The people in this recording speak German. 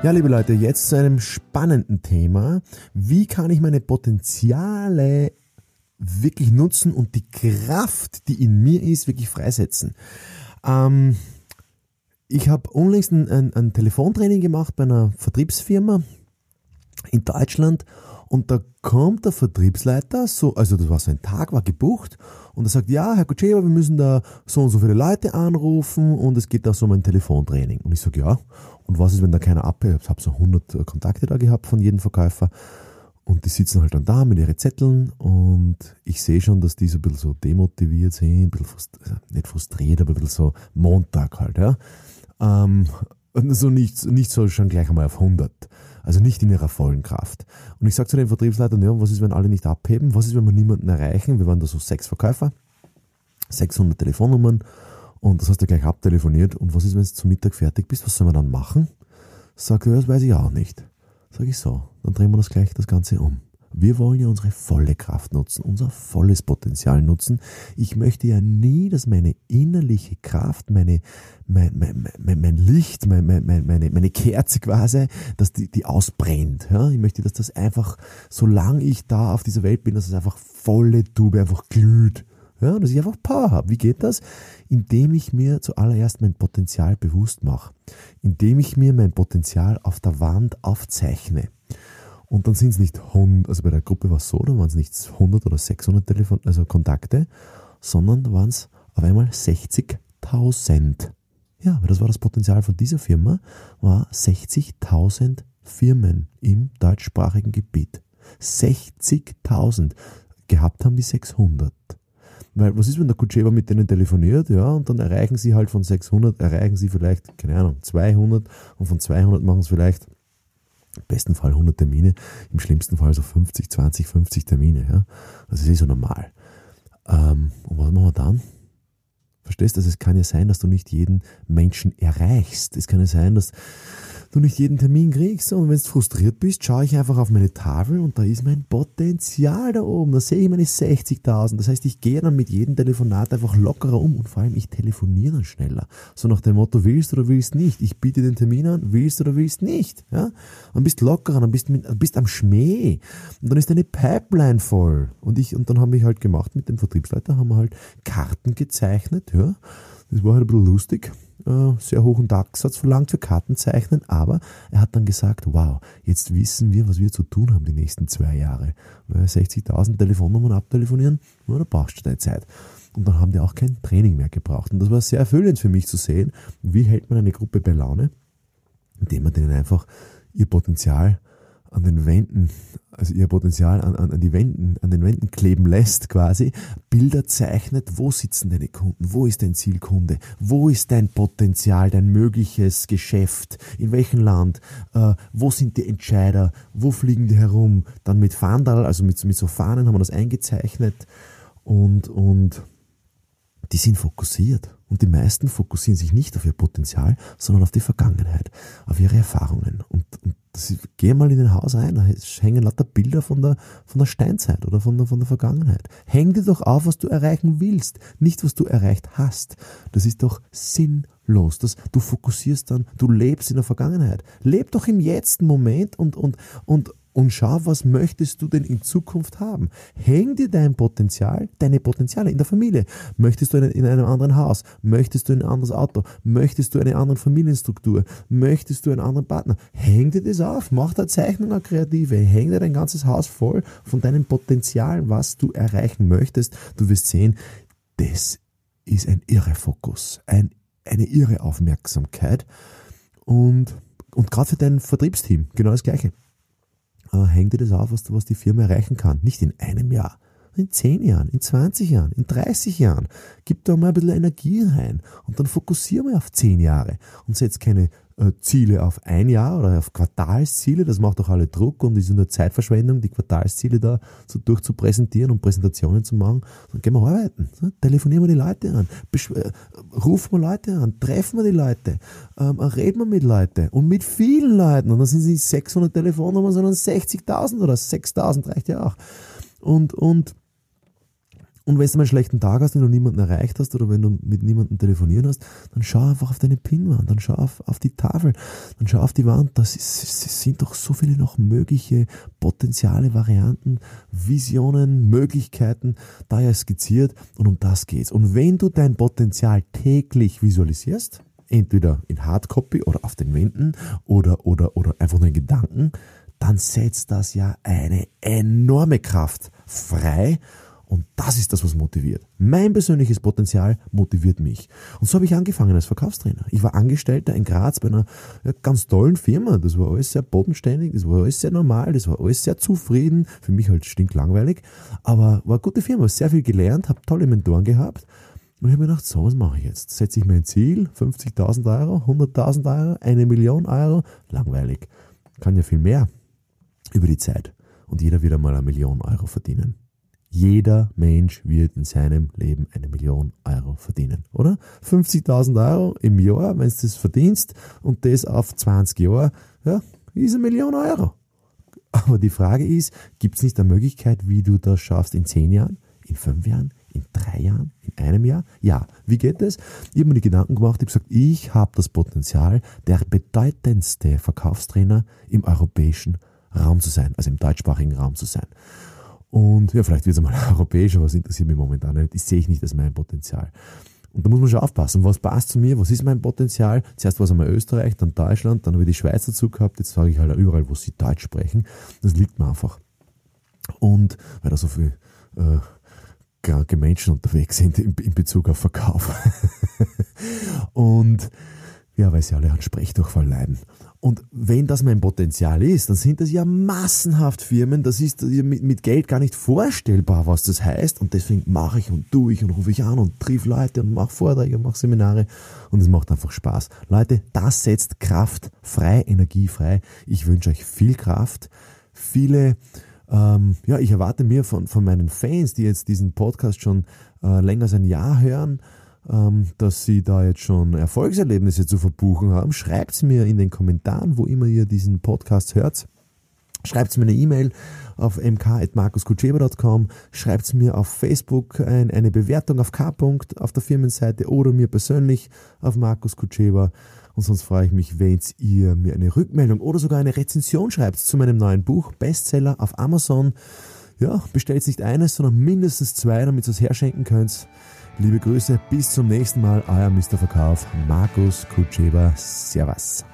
Ja, liebe Leute, jetzt zu einem spannenden Thema. Wie kann ich meine Potenziale wirklich nutzen und die Kraft, die in mir ist, wirklich freisetzen? Ähm, ich habe unlängst ein, ein, ein Telefontraining gemacht bei einer Vertriebsfirma in Deutschland und da kommt der Vertriebsleiter, so, also das war so ein Tag, war gebucht und er sagt, ja, Herr Kutschewa, wir müssen da so und so viele Leute anrufen und es geht da so um ein Telefontraining. Und ich sage, ja, und was ist, wenn da keiner abhört? Ich habe so 100 Kontakte da gehabt von jedem Verkäufer und die sitzen halt dann da mit ihren Zetteln und ich sehe schon, dass die so ein bisschen so demotiviert sind, ein bisschen frust nicht frustriert, aber ein bisschen so Montag halt, ja. Ähm, und so nicht, nicht so schon gleich einmal auf 100. Also nicht in ihrer vollen Kraft. Und ich sage zu den Vertriebsleitern, ja, was ist, wenn alle nicht abheben? Was ist, wenn wir niemanden erreichen? Wir waren da so sechs Verkäufer, 600 Telefonnummern und das hast du gleich abtelefoniert. Und was ist, wenn du zum Mittag fertig bist? Was sollen wir dann machen? Sagt er, das weiß ich auch nicht. Sag ich so, dann drehen wir das gleich das Ganze um. Wir wollen ja unsere volle Kraft nutzen, unser volles Potenzial nutzen. Ich möchte ja nie, dass meine innerliche Kraft, meine, mein, mein, mein, mein Licht, mein, mein, meine, meine Kerze quasi, dass die, die ausbrennt. Ja? Ich möchte, dass das einfach, solange ich da auf dieser Welt bin, dass es einfach volle Tube einfach glüht. Ja, dass ich einfach Power habe. Wie geht das? Indem ich mir zuallererst mein Potenzial bewusst mache. Indem ich mir mein Potenzial auf der Wand aufzeichne. Und dann sind es nicht 100, also bei der Gruppe war es so, da waren es nicht 100 oder 600 Telefon, also Kontakte, sondern waren es auf einmal 60.000. Ja, weil das war das Potenzial von dieser Firma, war 60.000 Firmen im deutschsprachigen Gebiet. 60.000. Gehabt haben die 600. Weil was ist, wenn der Kutschewa mit denen telefoniert, ja, und dann erreichen sie halt von 600, erreichen sie vielleicht, keine Ahnung, 200 und von 200 machen sie vielleicht im besten Fall 100 Termine, im schlimmsten Fall so 50, 20, 50 Termine. Ja? Das ist eh so normal. Ähm, und was machen wir dann? Verstehst du? Also es kann ja sein, dass du nicht jeden Menschen erreichst. Es kann ja sein, dass du nicht jeden Termin kriegst. Und wenn du frustriert bist, schaue ich einfach auf meine Tafel und da ist mein Potenzial da oben. Da sehe ich meine 60.000. Das heißt, ich gehe dann mit jedem Telefonat einfach lockerer um und vor allem ich telefoniere dann schneller. So nach dem Motto, willst oder willst nicht. Ich biete den Termin an, willst oder willst nicht. Ja? Dann bist lockerer, dann bist, mit, bist am Schmäh. Und dann ist deine Pipeline voll. Und ich, und dann haben wir halt gemacht mit dem Vertriebsleiter, haben wir halt Karten gezeichnet, ja. Das war halt ein bisschen lustig. Äh, sehr hohen Tagessatz verlangt für Kartenzeichnen, aber er hat dann gesagt, wow, jetzt wissen wir, was wir zu tun haben die nächsten zwei Jahre. 60.000 Telefonnummern abtelefonieren, da brauchst du deine Zeit. Und dann haben die auch kein Training mehr gebraucht. Und das war sehr erfüllend für mich zu sehen, wie hält man eine Gruppe bei Laune, indem man denen einfach ihr Potenzial an den Wänden, also ihr Potenzial an, an, an, die Wänden, an den Wänden kleben lässt quasi, Bilder zeichnet, wo sitzen deine Kunden, wo ist dein Zielkunde, wo ist dein Potenzial, dein mögliches Geschäft, in welchem Land, äh, wo sind die Entscheider, wo fliegen die herum, dann mit Fahndal, also mit, mit so Fahnen haben wir das eingezeichnet und, und die sind fokussiert. Und die meisten fokussieren sich nicht auf ihr Potenzial, sondern auf die Vergangenheit, auf ihre Erfahrungen. Und, das, geh mal in ein Haus ein, da hängen lauter Bilder von der, von der Steinzeit oder von der, von der Vergangenheit. Häng dir doch auf, was du erreichen willst, nicht was du erreicht hast. Das ist doch sinnlos. Das, du fokussierst dann, du lebst in der Vergangenheit. Leb doch im jetzigen Moment und, und, und, und schau, was möchtest du denn in Zukunft haben? Häng dir dein Potenzial, deine Potenziale in der Familie. Möchtest du in einem anderen Haus? Möchtest du ein anderes Auto? Möchtest du eine andere Familienstruktur? Möchtest du einen anderen Partner? Häng dir das auf, mach da Zeichnung eine kreative, häng dir dein ganzes Haus voll von deinem Potenzial, was du erreichen möchtest. Du wirst sehen, das ist ein irre Fokus, ein, eine irre Aufmerksamkeit und, und gerade für dein Vertriebsteam genau das Gleiche äh, häng dir das auf, was, was die Firma erreichen kann. Nicht in einem Jahr, in 10 Jahren, in 20 Jahren, in 30 Jahren. Gib da mal ein bisschen Energie rein und dann fokussier mal auf 10 Jahre und setz keine äh, Ziele auf ein Jahr oder auf Quartalsziele. Das macht doch alle Druck und ist nur Zeitverschwendung, die Quartalsziele da so durchzupräsentieren und Präsentationen zu machen. Dann gehen wir arbeiten. Ne? Telefonieren wir die Leute an, äh, rufen wir Leute an, treffen wir die Leute, ähm, reden wir mit Leuten und mit vielen Leuten. Und dann sind es nicht 600 Telefonnummern, sondern 60.000 oder 6.000 reicht ja auch. Und, und und wenn du mal einen schlechten Tag hast, wenn du niemanden erreicht hast oder wenn du mit niemandem telefonieren hast, dann schau einfach auf deine Pinwand, dann schau auf, auf die Tafel, dann schau auf die Wand. Das, ist, sind doch so viele noch mögliche Potenziale, Varianten, Visionen, Möglichkeiten da ja skizziert und um das geht's. Und wenn du dein Potenzial täglich visualisierst, entweder in Hardcopy oder auf den Wänden oder, oder, oder einfach nur in Gedanken, dann setzt das ja eine enorme Kraft frei und das ist das, was motiviert. Mein persönliches Potenzial motiviert mich. Und so habe ich angefangen als Verkaufstrainer. Ich war Angestellter in Graz bei einer ganz tollen Firma. Das war alles sehr bodenständig, das war alles sehr normal, das war alles sehr zufrieden. Für mich halt stinklangweilig. Aber war eine gute Firma, sehr viel gelernt, habe tolle Mentoren gehabt. Und ich habe mir gedacht, so, was mache ich jetzt? Setze ich mein Ziel, 50.000 Euro, 100.000 Euro, eine Million Euro? Langweilig. Kann ja viel mehr über die Zeit. Und jeder wird einmal eine Million Euro verdienen. Jeder Mensch wird in seinem Leben eine Million Euro verdienen, oder? 50.000 Euro im Jahr, wenn du das verdienst und das auf 20 Jahre, ja, ist eine Million Euro. Aber die Frage ist, gibt es nicht eine Möglichkeit, wie du das schaffst in 10 Jahren, in 5 Jahren, in 3 Jahren, in einem Jahr? Ja, wie geht das? Ich habe mir die Gedanken gemacht, ich habe gesagt, ich habe das Potenzial, der bedeutendste Verkaufstrainer im europäischen Raum zu sein, also im deutschsprachigen Raum zu sein. Und ja, vielleicht wird es einmal europäisch, aber das interessiert mich momentan nicht. Das sehe ich nicht als mein Potenzial. Und da muss man schon aufpassen, was passt zu mir, was ist mein Potenzial. Zuerst war es einmal Österreich, dann Deutschland, dann habe ich die Schweiz dazu gehabt, jetzt sage ich halt überall, wo sie Deutsch sprechen. Das liegt mir einfach. Und weil da so viele äh, kranke Menschen unterwegs sind in, in Bezug auf Verkauf. und ja, weil sie alle an Sprechdurchfall leiden. Und wenn das mein Potenzial ist, dann sind das ja massenhaft Firmen, das ist mit, Geld gar nicht vorstellbar, was das heißt. Und deswegen mache ich und tue ich und rufe ich an und triff Leute und mache Vorträge und mache Seminare und es macht einfach Spaß. Leute, das setzt Kraft frei, Energie frei. Ich wünsche euch viel Kraft, viele, ähm, ja, ich erwarte mir von, von meinen Fans, die jetzt diesen Podcast schon äh, länger als ein Jahr hören, dass Sie da jetzt schon Erfolgserlebnisse zu verbuchen haben, schreibt es mir in den Kommentaren, wo immer ihr diesen Podcast hört. Schreibt mir eine E-Mail auf mk.markuskutscheba.com, schreibt mir auf Facebook ein, eine Bewertung auf K. auf der Firmenseite oder mir persönlich auf Markus Kutscheba. Und sonst freue ich mich, wenn ihr mir eine Rückmeldung oder sogar eine Rezension schreibt zu meinem neuen Buch, Bestseller auf Amazon. Ja, bestellt nicht eines, sondern mindestens zwei, damit ihr es herschenken könnt. Liebe Grüße, bis zum nächsten Mal, euer Mr. Verkauf, Markus Kutscheber. Servus.